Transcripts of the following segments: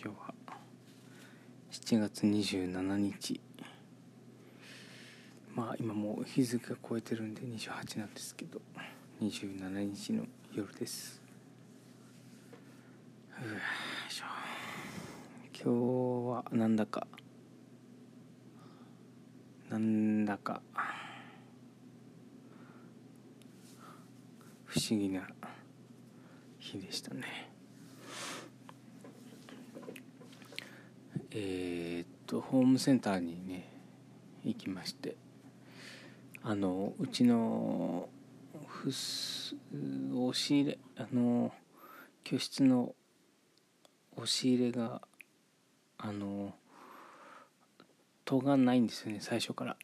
今日は。7月27日。まあ今もう日付が超えてるんで28なんですけど。27日の夜です。よいしょ。今日はなんだか。なんだか。不思議な日でしたね。えー、っとホームセンターにね行きまして。あのうちのふす押し入れあの教室の押し入れがあの戸がないんですよね最初から。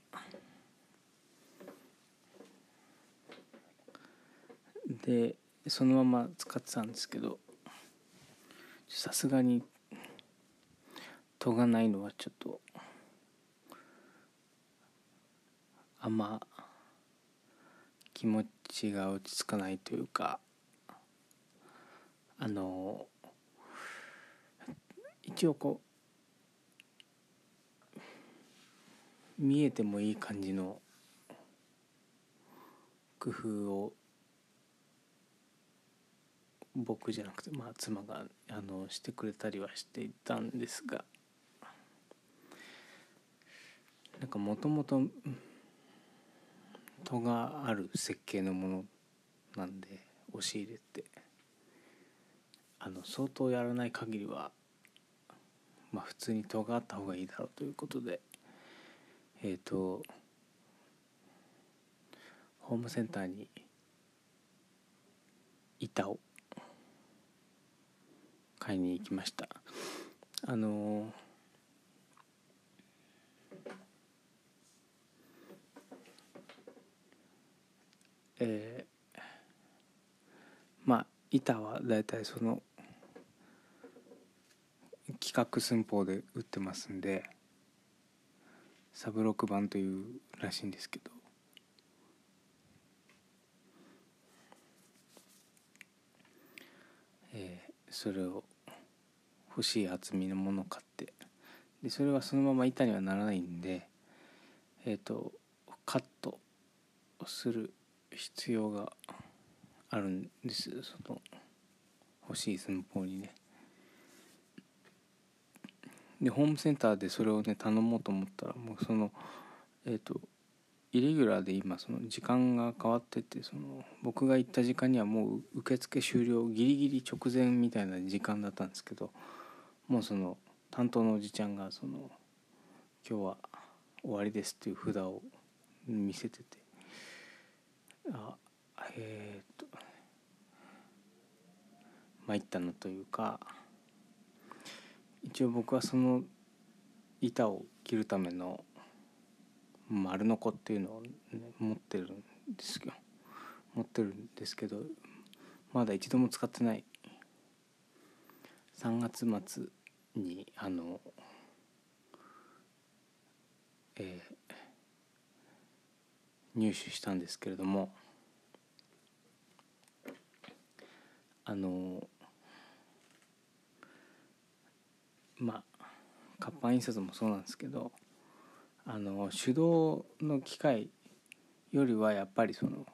でそのまま使ってたんですけどさすがに戸がないのはちょっとあんま気持ちが落ち着かないというかあの一応こう見えてもいい感じの工夫を僕じゃなくてまあ妻があのしてくれたりはしていたんですがなんかもともと戸がある設計のものなんで押し入れって。あの相当やらない限りはまあ普通に戸があった方がいいだろうということで。えっ、とホームセンターに板を買いに行きました。あのーえー、まあ板はだいたいその規格寸法で売ってますんでサブロック版というらしいんですけど。えー、それを欲しい厚みのものを買ってでそれはそのまま板にはならないんでえっ、ー、とカットする必要があるんですその欲しい寸法にね。でホームセンターでそれをね頼もうと思ったらもうそのえっ、ー、とイレギュラーで今その時間が変わっててその僕が行った時間にはもう受付終了ギリギリ直前みたいな時間だったんですけどもうその担当のおじちゃんがその「今日は終わりです」っていう札を見せててあえっ、と。参ったのというか一応僕はその板を切るための丸ノコっていうのを、ね、持ってるんですよ持ってるんですけどまだ一度も使ってない。3月末にあのえー入手したんですけれどもあのまあ活版印刷もそうなんですけどあの手動の機械よりはやっぱりその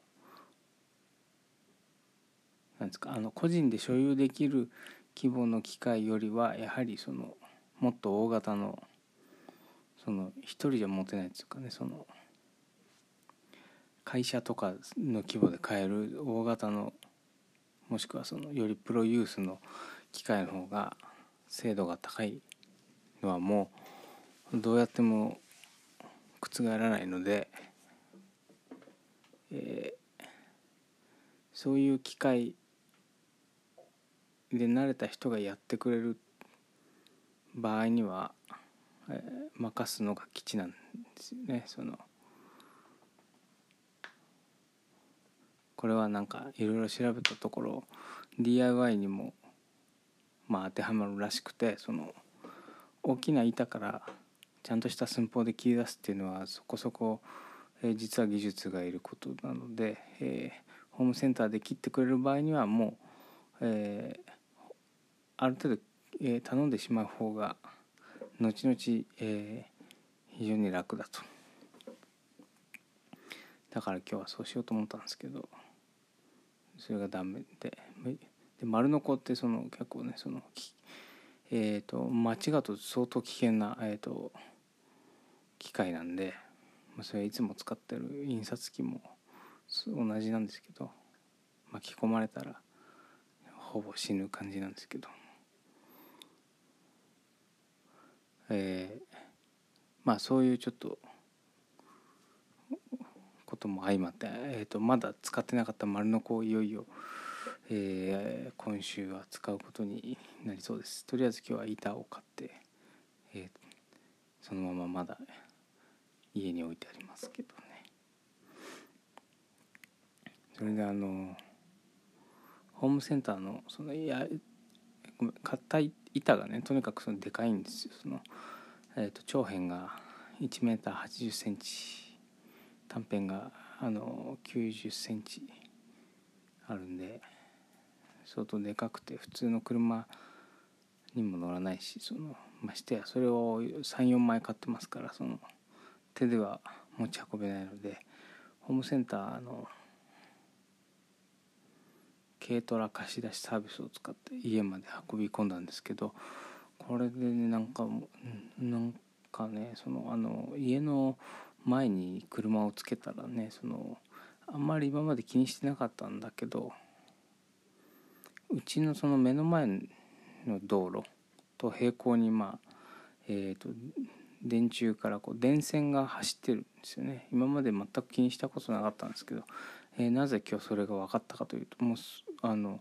なんですかあの個人で所有できる規模の機械よりはやはりそのもっと大型のその一人じゃ持てないっていうかねその会社とかの規模で買える大型のもしくはそのよりプロユースの機械の方が精度が高いのはもうどうやっても覆らないので、えー、そういう機械で慣れた人がやってくれる場合には、えー、任すのが基地なんですよねその。これはなんかいろいろ調べたところ DIY にもまあ当てはまるらしくてその大きな板からちゃんとした寸法で切り出すっていうのはそこそこ、えー、実は技術がいることなので、えー、ホームセンターで切ってくれる場合にはもう、えー、ある程度えー、頼んでしまう方が後々、えー、非常に楽だと。だから今日はそうしようと思ったんですけど。それがダメでで丸の子ってその結構ねそのえ、ー、と間違うと相当危険な、えーと、機械なんで、まあ、それはいつも使ってる印刷機も同じなんですけど巻き込まれたらほぼ死ぬ感じなんですけど。えー、まあそういうちょっとことも相まって、えーと、まだ使ってなかった丸の子をいよいよ、えー、今週は使うことになりそうです。とりあえず今日は板を買って、えー、そのまままだ家に置いてありますけどね。それであのホームセンターのそのいやごめん買った板がねとにかくそのでかいんですよ。その、えーと、長辺が 1m80 センチ短辺があの90センチあるんで相当でかくて普通の車にも乗らないしそのましてやそれを34枚買ってますからその手では持ち運べないのでホームセンターの軽トラ貸し出しサービスを使って家まで運び込んだんですけどこれでねなんかなんかねそのあの家の前に車をつけたらねそのあんまり今まで気にしてなかったんだけどうちのその目の前の道路と平行にまあえっ、ー、と電柱からこう電線が走ってるんですよね。今まで全く気にしたことなかったんですけど、えー、なぜ今日それが分かったかというともうあの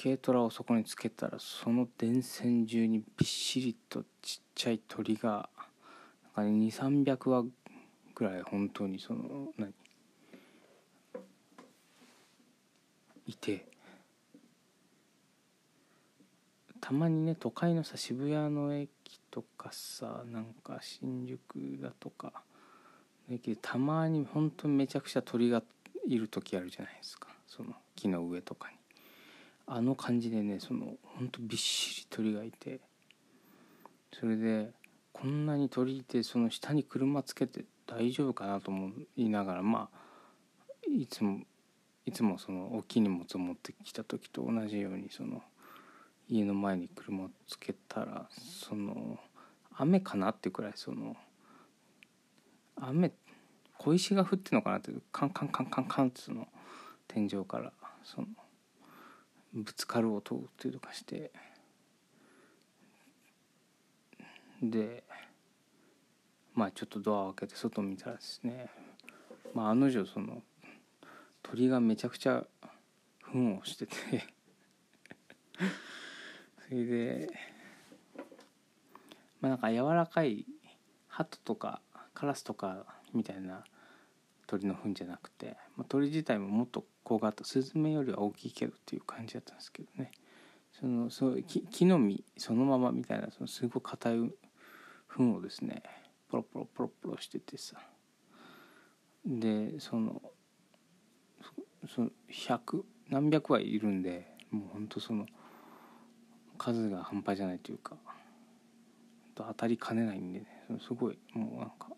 軽トラをそこにつけたらその電線中にびっしりとちっちゃい鳥がか、ね、2300羽ぐらい本当にその何いてたまにね都会のさ渋谷の駅とかさなんか新宿だとか駅でたまに本当にめちゃくちゃ鳥がいる時あるじゃないですか。その木の上とかに。あの感じでねそのほんとびっしり鳥がいて。それでこんなに鳥いてその下に車つけて大丈夫かなと思いながらまあいつもいつもその大きい荷物を持ってきた時と同じようにその家の前に車をつけたらその雨かなってくらいその雨小石が降ってんのかなってカンカンカンカンカンってその天井からそのぶつかる音っていうとかしてでまあちょっとドアを開けて外見たらですねまあ案の定その鳥がめちゃくちゃ糞をしてて それでまあなんか柔らかいハトとかカラスとかみたいな鳥の糞じゃなくて、まあ、鳥自体ももっと小型スズメよりは大きいけどっていう感じだったんですけどね。そのそう木の実そのままみたいなそのすごい硬い糞をですねポロポロポロポロしててさ。でそのその100何百羽いるんでもうほんとその数が半端じゃないというか当たりかねないんでねすごいもうなんか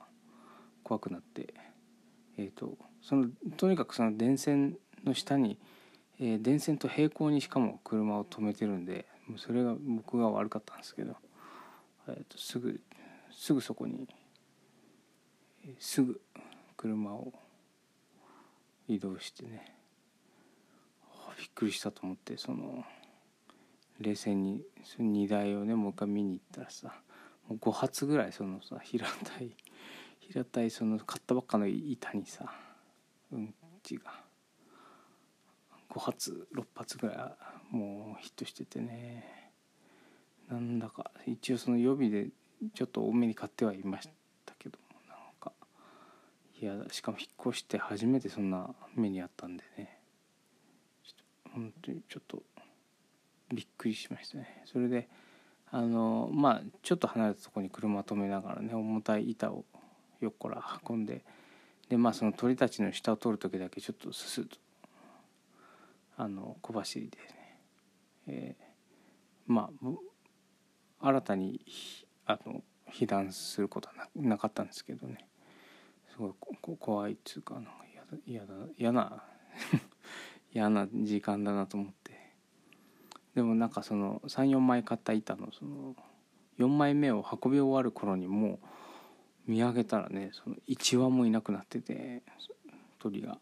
怖くなってえっ、ー、とそのとにかくその電線の下に、えー、電線と平行にしかも車を止めてるんでもうそれが僕が悪かったんですけど、えー、とすぐすぐそこに、すぐ車を移動してね。びっくりしたと思ってその冷静にその荷台をねもう一回見に行ったらさもう5発ぐらいそのさ平たい平たいその買ったばっかの板にさうんちが5発6発ぐらいもうヒットしててね。なんだか一応その予備でちょっと多めに買ってはいましたけどもなんか。いやしかも引っ越して初めてそんな目にあったんでね。ちょっと本当にちょっとびっくりしましたね。それであのまあちょっと離れたとこに車止めながらね重たい板を横から運んででまあその鳥たちの下を通る時だけちょっとススッとあの小走りでね、えまあ新たにあの被弾することはなかったんですけどね。すごいこ怖いっつうかなんか嫌だ嫌な 嫌な時間だなと思って。でもなんかその34枚買った板のその4枚目を運び終わる頃にもう見上げたらねその1羽もいなくなってて鳥が。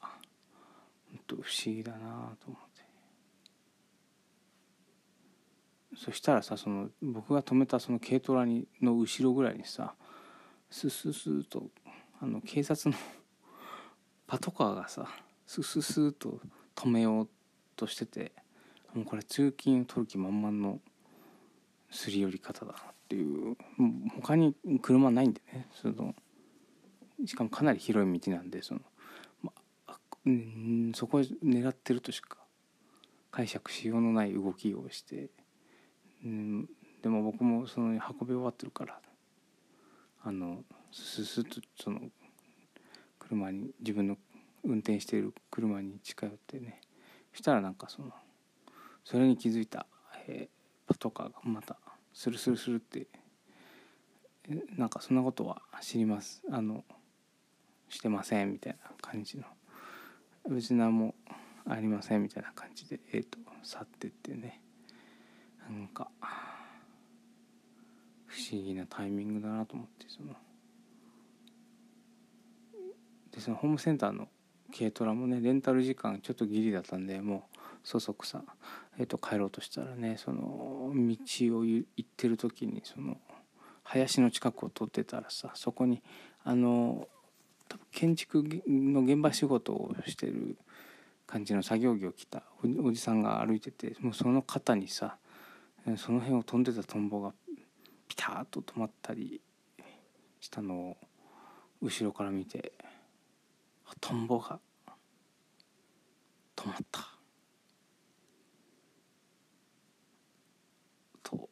本当不思議だなと思って。そしたらさその僕が止めたその軽トラにの後ろぐらいにさスススーとあの警察の パトカーがさスススーと止めようとしててもうこれ通勤を取る気満々のすり寄り方だなっていう。他に車ないんでねそのしかもかなり広い道なんでその、まあ、そこを狙ってるとしか解釈しようのない動きをして、うん、でも僕もその運び終わってるからあのススッとその車に自分の運転している車に近寄ってねしたらなんかそのそれに気づいた、えー、パトカーがまたスルスルスルってなんかそんなことは知りますあのしてませんみたいな感じの別に何もありませんみたいな感じでえっ、ー、と去ってってね。なんか不思議なタイミングだなと思ってその。でそのホームセンターの軽トラもねレンタル時間ちょっとギリだったんでもうそそくさ、えー、と帰ろうとしたらねその道を行ってる時にその林の近くを通ってたらさそこにあの建築の現場仕事をしてる感じの作業着を着たおじさんが歩いててもうその肩にさその辺を飛んでたトンボがピタッと止まったりしたのを後ろから見てトンボが止まった。と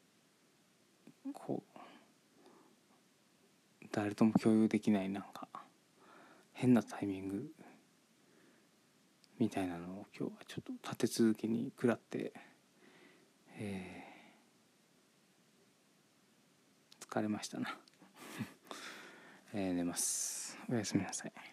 こう誰とも共有できないなんか変なタイミングみたいなのを今日はちょっと立て続けに食らって、えー、疲れましたな、えー、寝ます。おやすみなさい。